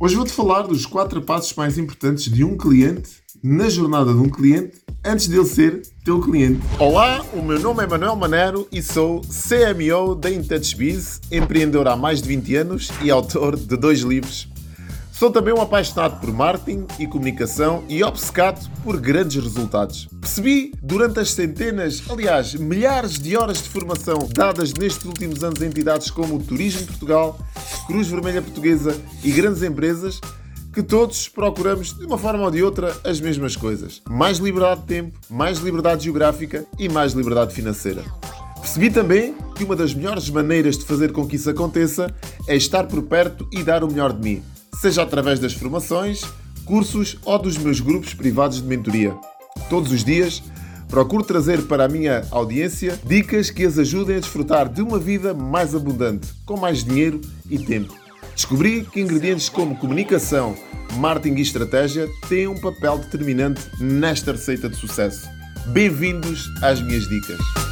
Hoje vou-te falar dos quatro passos mais importantes de um cliente na jornada de um cliente antes dele ser teu cliente. Olá, o meu nome é Manuel Manero e sou CMO da InTouchBiz, empreendedor há mais de 20 anos e autor de dois livros Sou também um apaixonado por marketing e comunicação e obcecado por grandes resultados. Percebi durante as centenas, aliás, milhares de horas de formação dadas nestes últimos anos a entidades como o Turismo Portugal, Cruz Vermelha Portuguesa e grandes empresas que todos procuramos, de uma forma ou de outra, as mesmas coisas: mais liberdade de tempo, mais liberdade geográfica e mais liberdade financeira. Percebi também que uma das melhores maneiras de fazer com que isso aconteça é estar por perto e dar o melhor de mim seja através das formações, cursos ou dos meus grupos privados de mentoria. Todos os dias procuro trazer para a minha audiência dicas que as ajudem a desfrutar de uma vida mais abundante, com mais dinheiro e tempo. Descobri que ingredientes como comunicação, marketing e estratégia têm um papel determinante nesta receita de sucesso. Bem-vindos às minhas dicas.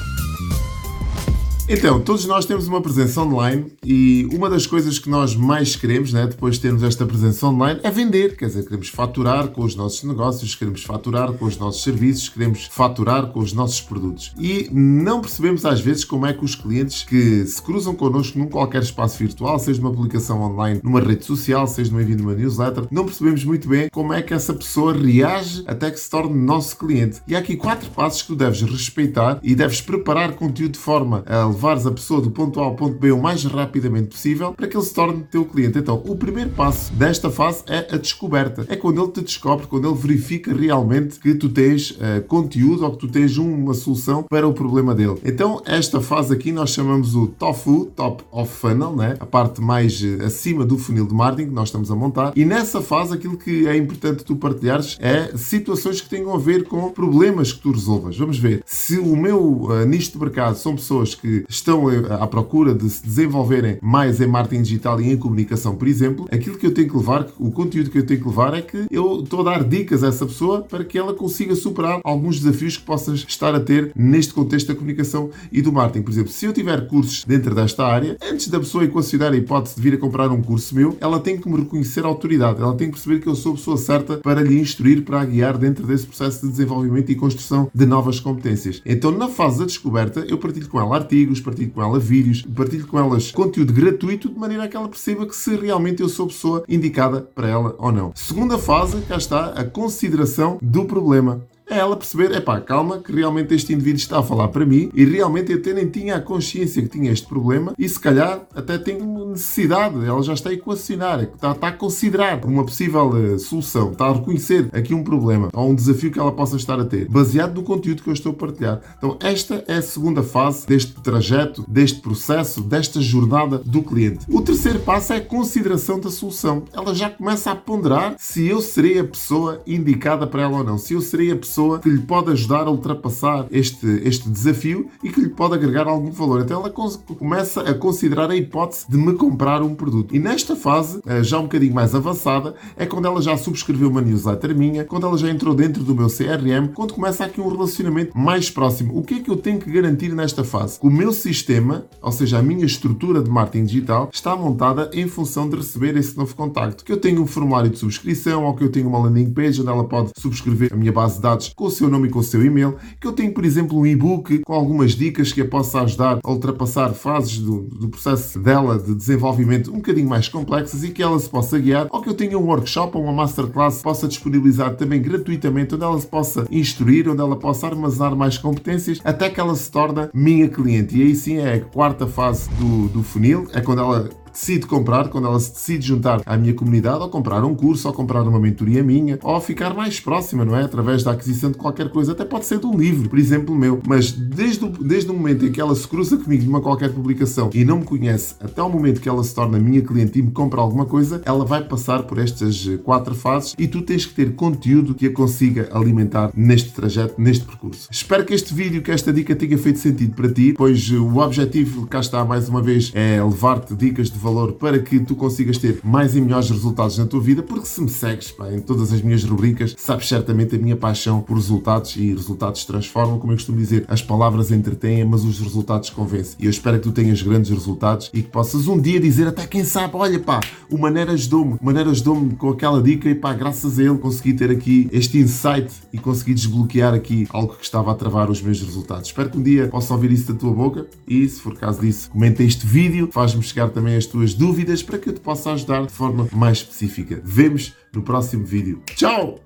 Então, todos nós temos uma presença online e uma das coisas que nós mais queremos, né, depois de termos esta presença online, é vender. Quer dizer, queremos faturar com os nossos negócios, queremos faturar com os nossos serviços, queremos faturar com os nossos produtos. E não percebemos às vezes como é que os clientes que se cruzam connosco num qualquer espaço virtual, seja numa aplicação online, numa rede social, seja no envio de uma newsletter, não percebemos muito bem como é que essa pessoa reage até que se torne nosso cliente. E há aqui quatro passos que tu deves respeitar e deves preparar conteúdo de forma a levares a pessoa do ponto A ao ponto B o mais rapidamente possível para que ele se torne teu cliente. Então, o primeiro passo desta fase é a descoberta. É quando ele te descobre, quando ele verifica realmente que tu tens uh, conteúdo ou que tu tens uma solução para o problema dele. Então, esta fase aqui nós chamamos o TOFU, Top of Funnel, né? a parte mais uh, acima do funil de marketing que nós estamos a montar. E nessa fase, aquilo que é importante tu partilhares é situações que tenham a ver com problemas que tu resolvas. Vamos ver. Se o meu uh, nicho de mercado são pessoas que estão à procura de se desenvolverem mais em marketing digital e em comunicação, por exemplo, aquilo que eu tenho que levar, o conteúdo que eu tenho que levar é que eu estou a dar dicas a essa pessoa para que ela consiga superar alguns desafios que possas estar a ter neste contexto da comunicação e do marketing. Por exemplo, se eu tiver cursos dentro desta área, antes da pessoa considerar a hipótese de vir a comprar um curso meu, ela tem que me reconhecer a autoridade, ela tem que perceber que eu sou a pessoa certa para lhe instruir, para a guiar dentro desse processo de desenvolvimento e construção de novas competências. Então, na fase da descoberta, eu partilho com ela artigos, artigos, partilho com ela vídeos, partilho com elas conteúdo gratuito de maneira que ela perceba que se realmente eu sou a pessoa indicada para ela ou não. Segunda fase, cá está a consideração do problema é ela perceber, é pá, calma, que realmente este indivíduo está a falar para mim e realmente eu até nem tinha a consciência que tinha este problema e se calhar até tenho necessidade, ela já está a equacionar, está, está a considerar uma possível uh, solução, está a reconhecer aqui um problema ou um desafio que ela possa estar a ter, baseado no conteúdo que eu estou a partilhar. Então, esta é a segunda fase deste trajeto, deste processo, desta jornada do cliente. O terceiro passo é a consideração da solução. Ela já começa a ponderar se eu serei a pessoa indicada para ela ou não, se eu serei a pessoa pessoa que lhe pode ajudar a ultrapassar este, este desafio e que lhe pode agregar algum valor. Então ela começa a considerar a hipótese de me comprar um produto. E nesta fase, eh, já um bocadinho mais avançada, é quando ela já subscreveu uma newsletter minha, quando ela já entrou dentro do meu CRM, quando começa aqui um relacionamento mais próximo. O que é que eu tenho que garantir nesta fase? O meu sistema, ou seja, a minha estrutura de marketing digital, está montada em função de receber esse novo contacto. Que eu tenho um formulário de subscrição ou que eu tenho uma landing page onde ela pode subscrever a minha base de dados com o seu nome e com o seu e-mail, que eu tenho, por exemplo, um e-book com algumas dicas que a possa ajudar a ultrapassar fases do, do processo dela de desenvolvimento um bocadinho mais complexas e que ela se possa guiar, ou que eu tenha um workshop ou uma masterclass que possa disponibilizar também gratuitamente, onde ela se possa instruir, onde ela possa armazenar mais competências, até que ela se torne minha cliente. E aí sim é a quarta fase do, do funil, é quando ela decide comprar, quando ela se decide juntar à minha comunidade, ou comprar um curso, ou comprar uma mentoria minha, ou ficar mais próxima, não é? Através da aquisição de qualquer coisa, até pode ser de um livro, por exemplo, meu. Mas desde o, desde o momento em que ela se cruza comigo numa qualquer publicação e não me conhece, até o momento que ela se torna minha cliente e me compra alguma coisa, ela vai passar por estas quatro fases e tu tens que ter conteúdo que a consiga alimentar neste trajeto, neste percurso. Espero que este vídeo, que esta dica tenha feito sentido para ti, pois o objetivo, cá está mais uma vez, é levar-te dicas de valor para que tu consigas ter mais e melhores resultados na tua vida, porque se me segues pá, em todas as minhas rubricas, sabes certamente a minha paixão por resultados e resultados transformam, como eu costumo dizer, as palavras entretêm, mas os resultados convencem. E eu espero que tu tenhas grandes resultados e que possas um dia dizer até quem sabe, olha pá, o Maneira ajudou-me, o Maneira ajudou-me com aquela dica e pá, graças a ele consegui ter aqui este insight e consegui desbloquear aqui algo que estava a travar os meus resultados. Espero que um dia possa ouvir isso da tua boca e, se for caso disso, comenta este vídeo, faz-me chegar também as tuas dúvidas para que eu te possa ajudar de forma mais específica. Vemos no próximo vídeo. Tchau!